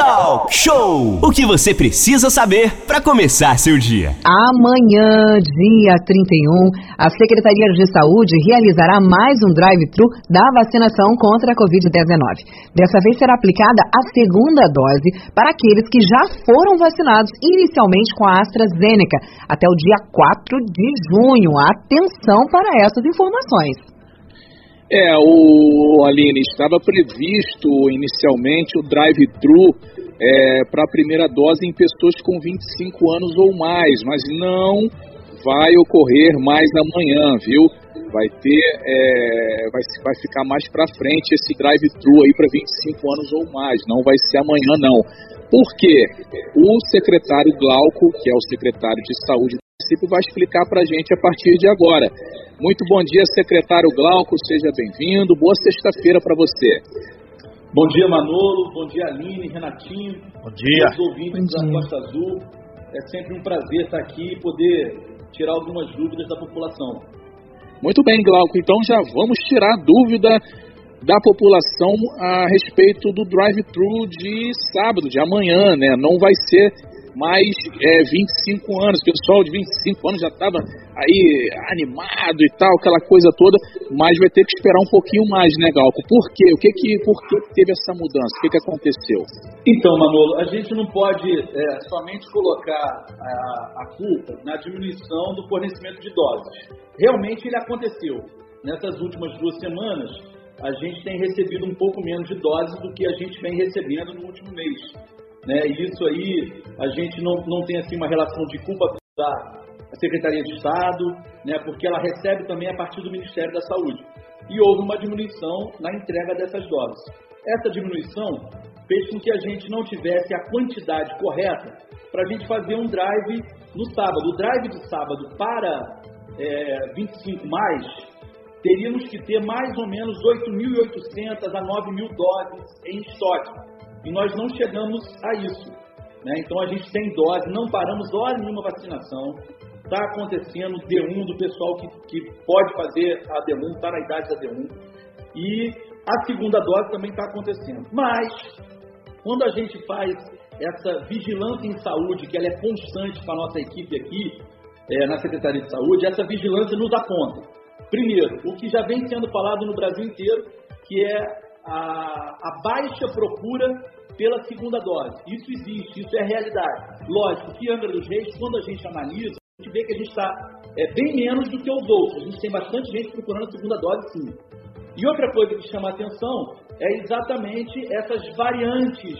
Talk Show! O que você precisa saber para começar seu dia. Amanhã, dia 31, a Secretaria de Saúde realizará mais um drive-thru da vacinação contra a Covid-19. Dessa vez será aplicada a segunda dose para aqueles que já foram vacinados inicialmente com a AstraZeneca até o dia 4 de junho. Atenção para essas informações. É, o Aline, estava previsto inicialmente o drive-thru é, para a primeira dose em pessoas com 25 anos ou mais, mas não vai ocorrer mais amanhã, viu? Vai ter, é, vai, vai ficar mais para frente esse drive-thru aí para 25 anos ou mais, não vai ser amanhã não. Por quê? O secretário Glauco, que é o secretário de saúde município, vai explicar para a gente a partir de agora. Muito bom dia, secretário Glauco, seja bem-vindo. Boa sexta-feira para você. Bom dia, Manolo. Bom dia, Aline, Renatinho. Bom dia. Os ouvintes da Costa Azul. É sempre um prazer estar aqui e poder tirar algumas dúvidas da população. Muito bem, Glauco. Então já vamos tirar a dúvida da população a respeito do drive-thru de sábado, de amanhã, né? Não vai ser mais é, 25 anos. O pessoal de 25 anos já estava aí animado e tal, aquela coisa toda, mas vai ter que esperar um pouquinho mais, né, Galco? Por quê? O que que, por que teve essa mudança? O que, que aconteceu? Então, Manolo, a gente não pode é, somente colocar a, a culpa na diminuição do fornecimento de doses. Realmente ele aconteceu. Nessas últimas duas semanas, a gente tem recebido um pouco menos de doses do que a gente vem recebendo no último mês. Né? E isso aí a gente não, não tem assim uma relação de culpa da Secretaria de Estado, né? porque ela recebe também a partir do Ministério da Saúde. E houve uma diminuição na entrega dessas doses. Essa diminuição fez com que a gente não tivesse a quantidade correta para a gente fazer um drive no sábado. O drive de sábado para é, 25 mais, teríamos que ter mais ou menos 8.800 a 9.000 doses em estoque e nós não chegamos a isso. Né? Então a gente tem dose, não paramos hora nenhuma vacinação. Está acontecendo D1 do pessoal que, que pode fazer a D1, está na idade da D1. E a segunda dose também está acontecendo. Mas, quando a gente faz essa vigilância em saúde, que ela é constante para a nossa equipe aqui, é, na Secretaria de Saúde, essa vigilância nos aponta. Primeiro, o que já vem sendo falado no Brasil inteiro, que é a, a baixa procura pela segunda dose. Isso existe, isso é realidade. Lógico que Angra dos Reis, quando a gente analisa, a gente vê que a gente está é, bem menos do que os outros. A gente tem bastante gente procurando a segunda dose, sim. E outra coisa que chama a atenção é exatamente essas variantes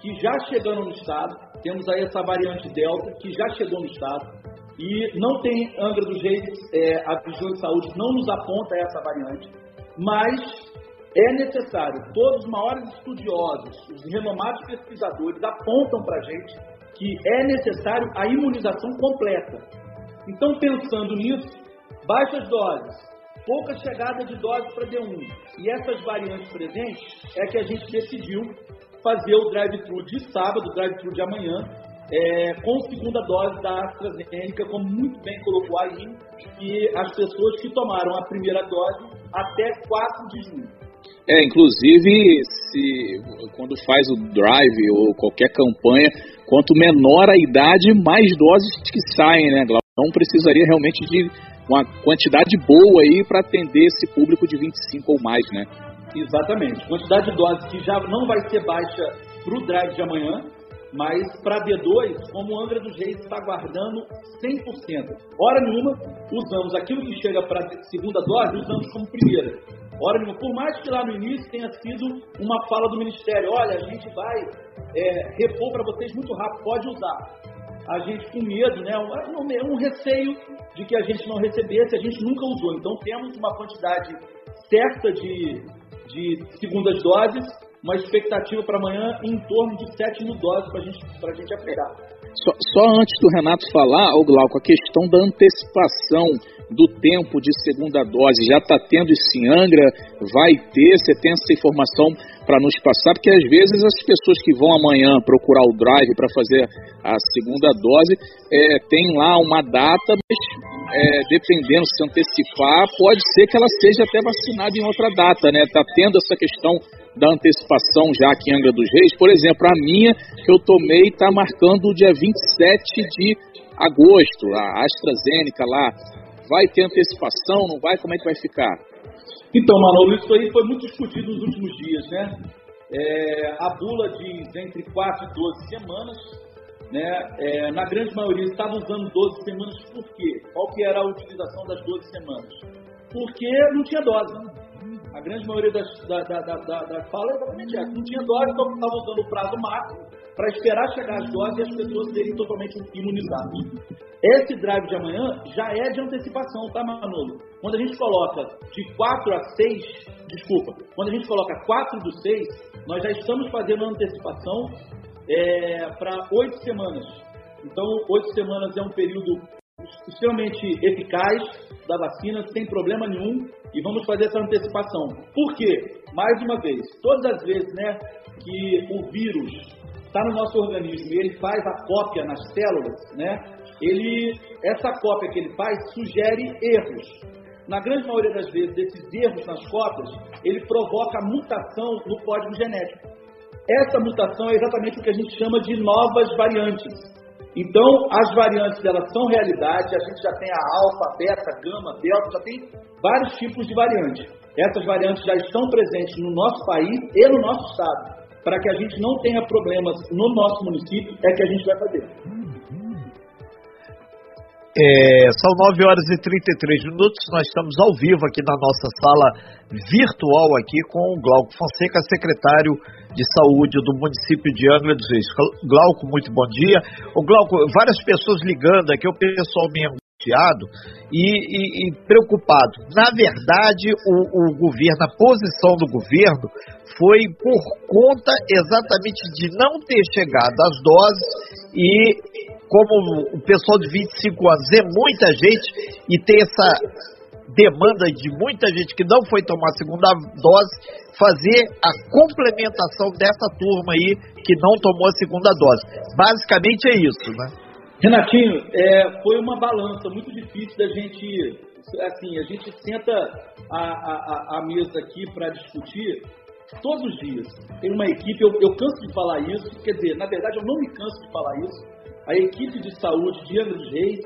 que já chegaram no estado. Temos aí essa variante Delta, que já chegou no estado. E não tem Angra dos Reis, é, a Vigilância de Saúde não nos aponta essa variante. Mas é necessário, todos os maiores estudiosos, os renomados pesquisadores apontam para a gente que é necessário a imunização completa. Então, pensando nisso, baixas doses, pouca chegada de doses para D1 e essas variantes presentes, é que a gente decidiu fazer o drive-thru de sábado, o drive-thru de amanhã, é, com segunda dose da AstraZeneca, como muito bem colocou aí, e as pessoas que tomaram a primeira dose até 4 de junho. É, inclusive, se quando faz o drive ou qualquer campanha, quanto menor a idade, mais doses que saem, né, Glauco? Então precisaria realmente de uma quantidade boa aí para atender esse público de 25 ou mais, né? Exatamente. Quantidade de doses que já não vai ser baixa para o drive de amanhã, mas para D2, como o Angra dos Reis está guardando 100%. Hora nenhuma, usamos aquilo que chega para segunda dose, usamos como primeira. Hora nenhuma. Por mais que lá no início tenha sido uma fala do Ministério, olha, a gente vai é, repor para vocês muito rápido, pode usar. A gente com medo, né, um, um receio de que a gente não recebesse, a gente nunca usou. Então temos uma quantidade certa de, de segundas doses, uma expectativa para amanhã em torno de 7 mil doses para gente, a gente aplicar. Só, só, antes do Renato falar, o Glauco, a questão da antecipação do tempo de segunda dose, já está tendo isso em Angra? Vai ter? Você tem essa informação para nos passar? Porque às vezes as pessoas que vão amanhã procurar o drive para fazer a segunda dose, é, tem lá uma data, mas é, dependendo se antecipar, pode ser que ela seja até vacinada em outra data, né? Está tendo essa questão da antecipação já aqui em Angra dos Reis. Por exemplo, a minha que eu tomei está marcando o dia 27 de agosto, a AstraZeneca lá. Vai ter antecipação, não vai? Como é que vai ficar? Então, Manolo, isso aí foi muito discutido nos últimos dias, né? É, a bula diz entre 4 e 12 semanas, né? É, na grande maioria estava usando 12 semanas por quê? Qual que era a utilização das 12 semanas? Porque não tinha dose, né? A grande maioria das, da, da, da, da, fala é exatamente essa. Não tinha dose, então estava usando o prazo máximo para esperar chegar as doses e as pessoas serem totalmente imunizadas. Esse drive de amanhã já é de antecipação, tá, Manolo? Quando a gente coloca de 4 a 6, desculpa, quando a gente coloca 4 do 6, nós já estamos fazendo antecipação é, para 8 semanas. Então, 8 semanas é um período extremamente eficaz da vacina, sem problema nenhum, e vamos fazer essa antecipação. Por quê? Mais uma vez, todas as vezes né, que o vírus está no nosso organismo e ele faz a cópia nas células, né, ele, essa cópia que ele faz sugere erros. Na grande maioria das vezes, desses erros nas cópias, ele provoca mutação no código genético. Essa mutação é exatamente o que a gente chama de novas variantes. Então, as variantes elas são realidade, a gente já tem a alfa, beta, gama, delta, já tem vários tipos de variantes. Essas variantes já estão presentes no nosso país e no nosso estado. Para que a gente não tenha problemas no nosso município, é que a gente vai fazer. É, são 9 horas e 33 minutos, nós estamos ao vivo aqui na nossa sala virtual aqui com o Glauco Fonseca, secretário de Saúde do município de Angra dos Reis. Glauco, muito bom dia. O Glauco, várias pessoas ligando aqui, o pessoal me angustiado e, e, e preocupado. Na verdade, o, o governo, a posição do governo foi por conta exatamente de não ter chegado às doses e como o pessoal de 25 anos é muita gente e tem essa demanda de muita gente que não foi tomar a segunda dose, fazer a complementação dessa turma aí que não tomou a segunda dose. Basicamente é isso, né? Renatinho, é, foi uma balança muito difícil da gente, assim, a gente senta a, a, a mesa aqui para discutir todos os dias. Tem uma equipe, eu, eu canso de falar isso, quer dizer, na verdade eu não me canso de falar isso, a equipe de saúde de Angra dos Reis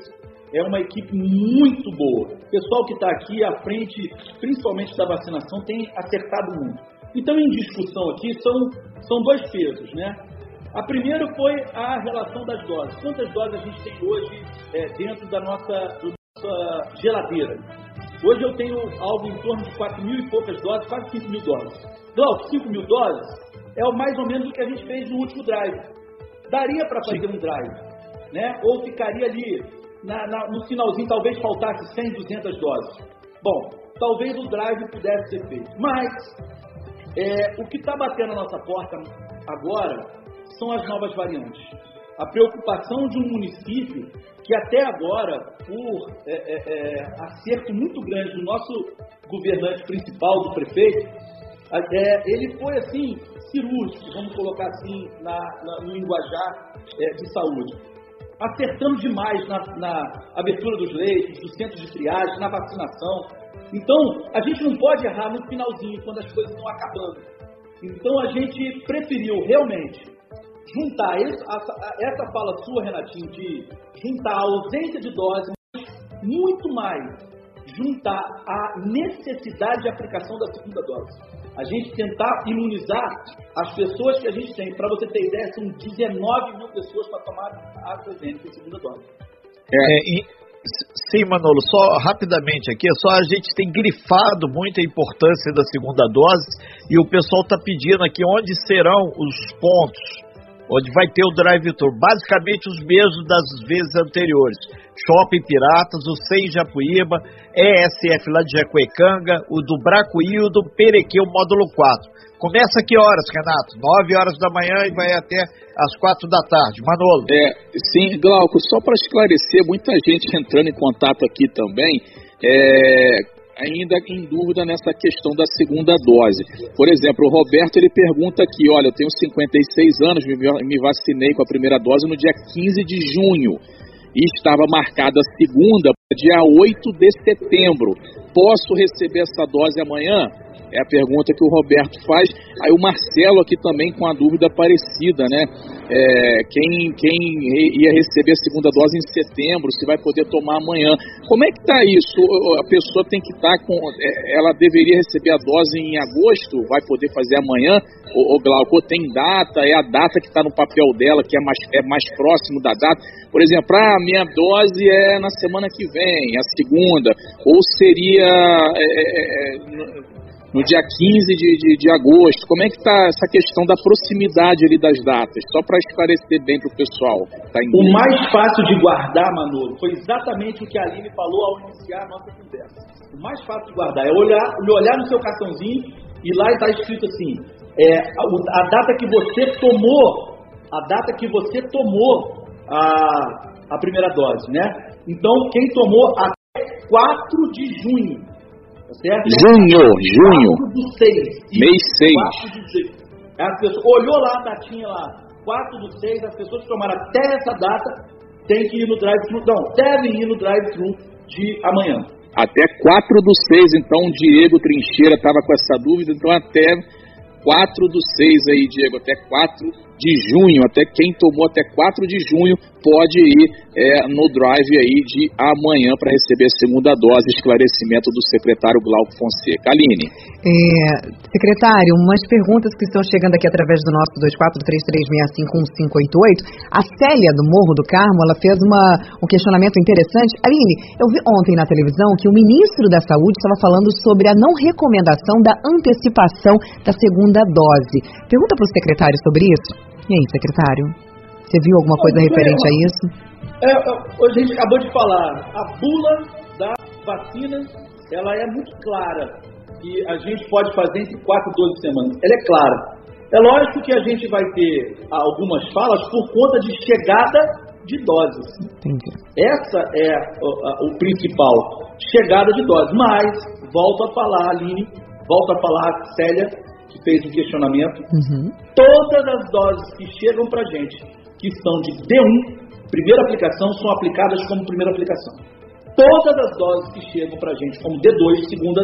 é uma equipe muito boa. O pessoal que está aqui à frente, principalmente da vacinação, tem acertado muito. Então, em discussão aqui, são, são dois pesos, né? A primeira foi a relação das doses. Quantas doses a gente tem hoje é, dentro da nossa, nossa geladeira? Hoje eu tenho algo em torno de 4 mil e poucas doses, quase 5 mil doses. Glauco, 5 mil doses é mais ou menos o que a gente fez no último drive. Daria para fazer Sim. um drive né? ou ficaria ali na, na, no finalzinho, talvez faltasse 100, 200 doses. Bom, talvez o drive pudesse ser feito. Mas é, o que está batendo na nossa porta agora são as novas variantes. A preocupação de um município que até agora, por é, é, é acerto muito grande do nosso governante principal, do prefeito, é, ele foi assim cirúrgico, vamos colocar assim na, na, no linguajar é, de saúde acertando demais na, na abertura dos leitos, dos centros de triagem, na vacinação. Então, a gente não pode errar no finalzinho, quando as coisas estão acabando. Então, a gente preferiu realmente juntar essa fala sua, Renatinho, de juntar a ausência de dose, muito mais juntar a necessidade de aplicação da segunda dose a gente tentar imunizar as pessoas que a gente tem. Para você ter ideia, são 19 mil pessoas para tomar a AstraZeneca segunda dose. É, e, sim, Manolo, só rapidamente aqui, só a gente tem grifado muito a importância da segunda dose e o pessoal está pedindo aqui onde serão os pontos onde vai ter o drive-thru, basicamente os mesmos das vezes anteriores. Shopping Piratas, o Sem Japuíba, ESF lá de Jacuecanga, o do Bracuí e o do Perequê, o módulo 4. Começa que horas, Renato? 9 horas da manhã e vai até às 4 da tarde. Manolo. É, sim, Glauco, só para esclarecer, muita gente entrando em contato aqui também, é, ainda em dúvida nessa questão da segunda dose. Por exemplo, o Roberto ele pergunta aqui, olha, eu tenho 56 anos, me vacinei com a primeira dose no dia 15 de junho e estava marcada a segunda dia 8 de setembro. Posso receber essa dose amanhã? É a pergunta que o Roberto faz. Aí o Marcelo aqui também com a dúvida parecida, né? É, quem, quem ia receber a segunda dose em setembro, se vai poder tomar amanhã. Como é que está isso? A pessoa tem que estar tá com. É, ela deveria receber a dose em agosto, vai poder fazer amanhã? O, Glauco tem data, é a data que está no papel dela, que é mais, é mais próximo da data. Por exemplo, a minha dose é na semana que vem, a segunda, ou seria. É, é, é no dia 15 de, de, de agosto. Como é que está essa questão da proximidade ali das datas? Só para esclarecer bem para o pessoal. Tá o mais fácil de guardar, Manolo, foi exatamente o que a Aline falou ao iniciar a nossa conversa. O mais fácil de guardar é olhar, olhar no seu cartãozinho e lá está escrito assim, é, a, a data que você tomou, a data que você tomou a, a primeira dose, né? Então, quem tomou até 4 de junho Tá certo? Junho, junho. do 6. Mês 6. 4 do 6. As pessoas, olhou lá a datinha lá, 4 do 6, as pessoas que tomaram até essa data têm que ir no drive-thru. Não, devem ir no drive-thru de amanhã. Até 4 do 6, então o Diego Trincheira estava com essa dúvida, então até 4 do 6 aí, Diego, até 4 de junho, até quem tomou até 4 de junho pode ir é, no drive aí de amanhã para receber a segunda dose, esclarecimento do secretário Glauco Fonseca. Aline. É, secretário, umas perguntas que estão chegando aqui através do nosso 2433651588. A Célia do Morro do Carmo, ela fez uma, um questionamento interessante. Aline, eu vi ontem na televisão que o ministro da Saúde estava falando sobre a não recomendação da antecipação da segunda dose. Pergunta para o secretário sobre isso. E aí, secretário? Você viu alguma coisa referente a isso? É, hoje a gente acabou de falar, a bula da vacina, ela é muito clara e a gente pode fazer entre 4 e 12 semanas. Ela é clara. É lógico que a gente vai ter algumas falas por conta de chegada de doses. Entendi. Essa é o, o, principal, chegada de doses. Mas, volto a falar, Aline, volto a falar, Célia, que fez um questionamento, uhum. todas as doses que chegam para a gente, que são de D1, primeira aplicação, são aplicadas como primeira aplicação. Todas as doses que chegam para a gente como D2, segunda,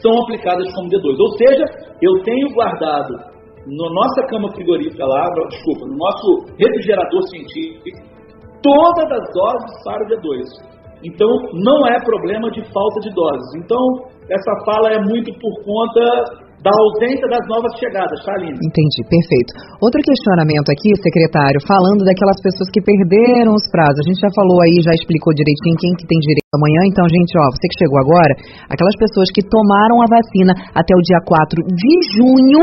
são aplicadas como D2. Ou seja, eu tenho guardado na nossa cama frigorífica lá, desculpa, no nosso refrigerador científico, todas as doses para o D2. Então, não é problema de falta de doses. Então, essa fala é muito por conta da ausência das novas chegadas, tá, Aline? Entendi, perfeito. Outro questionamento aqui, secretário, falando daquelas pessoas que perderam os prazos. A gente já falou aí, já explicou direitinho quem que tem direito amanhã. Então, gente, ó, você que chegou agora, aquelas pessoas que tomaram a vacina até o dia 4 de junho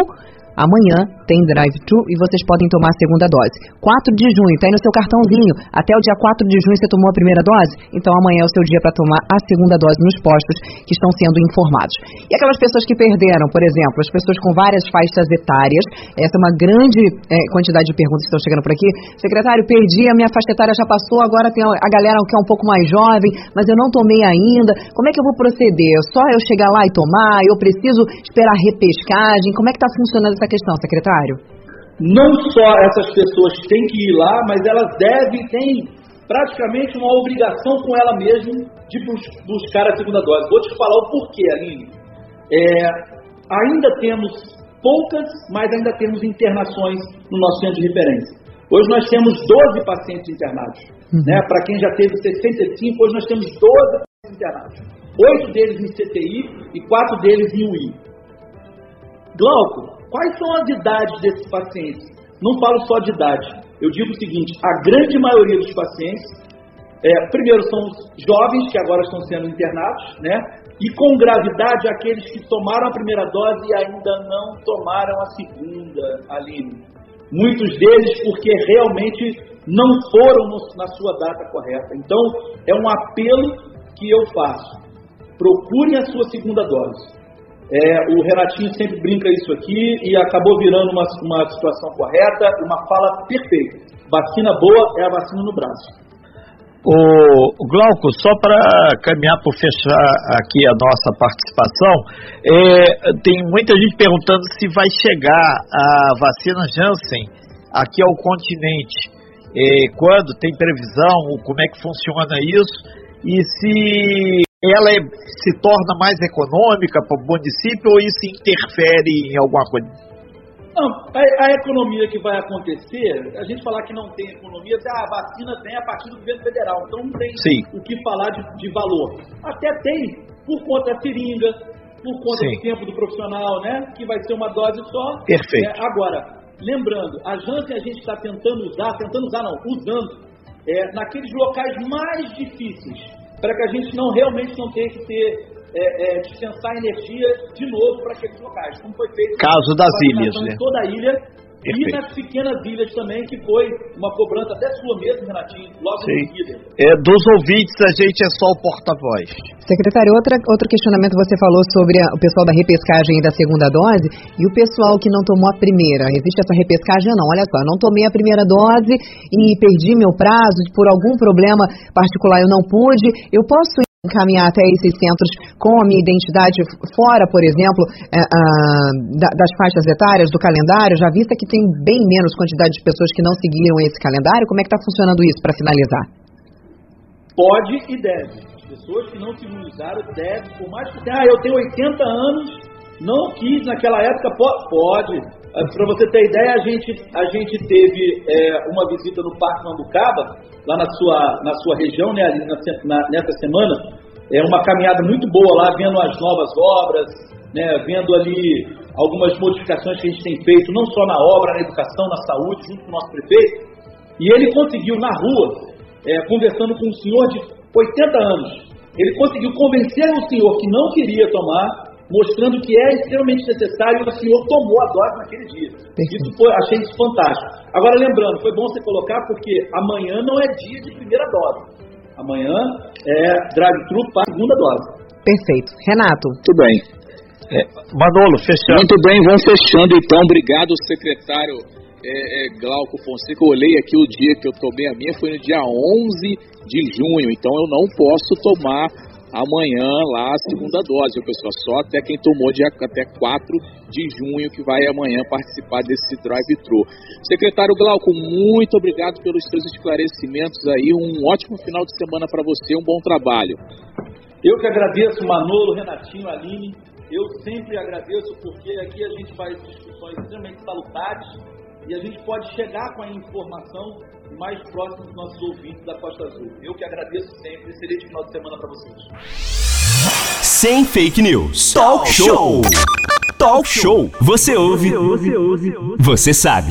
Amanhã tem drive-thru e vocês podem tomar a segunda dose. 4 de junho, tá aí no seu cartãozinho. Até o dia 4 de junho você tomou a primeira dose? Então amanhã é o seu dia para tomar a segunda dose nos postos que estão sendo informados. E aquelas pessoas que perderam, por exemplo, as pessoas com várias faixas etárias, essa é uma grande é, quantidade de perguntas que estão chegando por aqui. Secretário, perdi, a minha faixa etária já passou, agora tem a galera que é um pouco mais jovem, mas eu não tomei ainda. Como é que eu vou proceder? Só eu chegar lá e tomar? Eu preciso esperar repescagem? Como é que está funcionando essa questão, secretário? Não só essas pessoas têm que ir lá, mas elas devem, têm praticamente uma obrigação com ela mesma de buscar a segunda dose. Vou te falar o porquê, Aline. É, ainda temos poucas, mas ainda temos internações no nosso centro de referência. Hoje nós temos 12 pacientes internados. Uhum. Né? Para quem já teve 65, hoje nós temos 12 pacientes internados. Oito deles em CTI e quatro deles em UI. Glauco, Quais são as idades desses pacientes? Não falo só de idade. Eu digo o seguinte: a grande maioria dos pacientes, é, primeiro, são os jovens que agora estão sendo internados, né? E com gravidade, aqueles que tomaram a primeira dose e ainda não tomaram a segunda, Aline. Muitos deles porque realmente não foram no, na sua data correta. Então, é um apelo que eu faço. Procurem a sua segunda dose. É, o Renatinho sempre brinca isso aqui e acabou virando uma, uma situação correta, uma fala perfeita. Vacina boa é a vacina no braço. O Glauco, só para caminhar para fechar aqui a nossa participação, é, tem muita gente perguntando se vai chegar a vacina Janssen aqui ao continente. É, quando tem previsão, como é que funciona isso e se ela é, se torna mais econômica para o município ou isso interfere em alguma coisa? Não, a, a, economia que vai acontecer, a gente falar que não tem economia, ah, a vacina vem a partir do governo federal, então não tem Sim. o que falar de, de, valor. Até tem, por conta da seringa, por conta Sim. do tempo do profissional, né? Que vai ser uma dose só. Perfeito. É, agora, lembrando, a Janssen a gente está tentando usar, tentando usar não, usando, é, naqueles locais mais difíceis, para que a gente não realmente não tenha que ter é, é, dispensar energia de novo para aqueles locais, como foi feito caso das ilhas, né? toda a ilha Perfeito. E nas pequenas ilhas também, que foi uma cobrança até sua mesmo, Renatinho, logo Sim. em seguida. É, dos ouvintes, a gente é só o porta-voz. Secretário, outra, outro questionamento você falou sobre a, o pessoal da repescagem da segunda dose e o pessoal que não tomou a primeira. Existe essa repescagem ou não? Olha só, não tomei a primeira dose e perdi meu prazo, por algum problema particular eu não pude. Eu posso encaminhar até esses centros com a minha identidade fora, por exemplo, é, das faixas etárias do calendário, já vista que tem bem menos quantidade de pessoas que não seguiram esse calendário, como é que está funcionando isso para finalizar? Pode e deve. As pessoas que não se imunizaram devem, por mais que tenha, ah, eu tenho 80 anos, não quis naquela época, pode. Ah, para você ter ideia, a gente, a gente teve é, uma visita no Parque Mambucaba, lá na sua, na sua região, né, na, na, nessa semana. É uma caminhada muito boa lá, vendo as novas obras, né, vendo ali algumas modificações que a gente tem feito, não só na obra, na educação, na saúde, junto com o nosso prefeito. E ele conseguiu, na rua, é, conversando com um senhor de 80 anos, ele conseguiu convencer o senhor que não queria tomar mostrando que é extremamente necessário e o senhor tomou a dose naquele dia. Isso foi, achei isso fantástico. Agora, lembrando, foi bom você colocar porque amanhã não é dia de primeira dose. Amanhã é drive-thru para segunda dose. Perfeito. Renato. Muito bem. É, Manolo, fechando. Muito bem, vamos fechando então. Obrigado, secretário é, é, Glauco Fonseca. Eu olhei aqui o dia que eu tomei a minha, foi no dia 11 de junho, então eu não posso tomar amanhã lá a segunda dose, pessoal. Só até quem tomou de até 4 de junho que vai amanhã participar desse drive-thru. Secretário Glauco, muito obrigado pelos seus esclarecimentos aí. Um ótimo final de semana para você, um bom trabalho. Eu que agradeço, Manolo, Renatinho, Aline. Eu sempre agradeço porque aqui a gente faz discussões extremamente salutares e a gente pode chegar com a informação mais próximo dos nossos ouvintes da Costa Azul. Eu que agradeço sempre. Excelente final de semana para vocês. Sem fake news. Talk show. Talk show. Você ouve. Você ouve. Você sabe.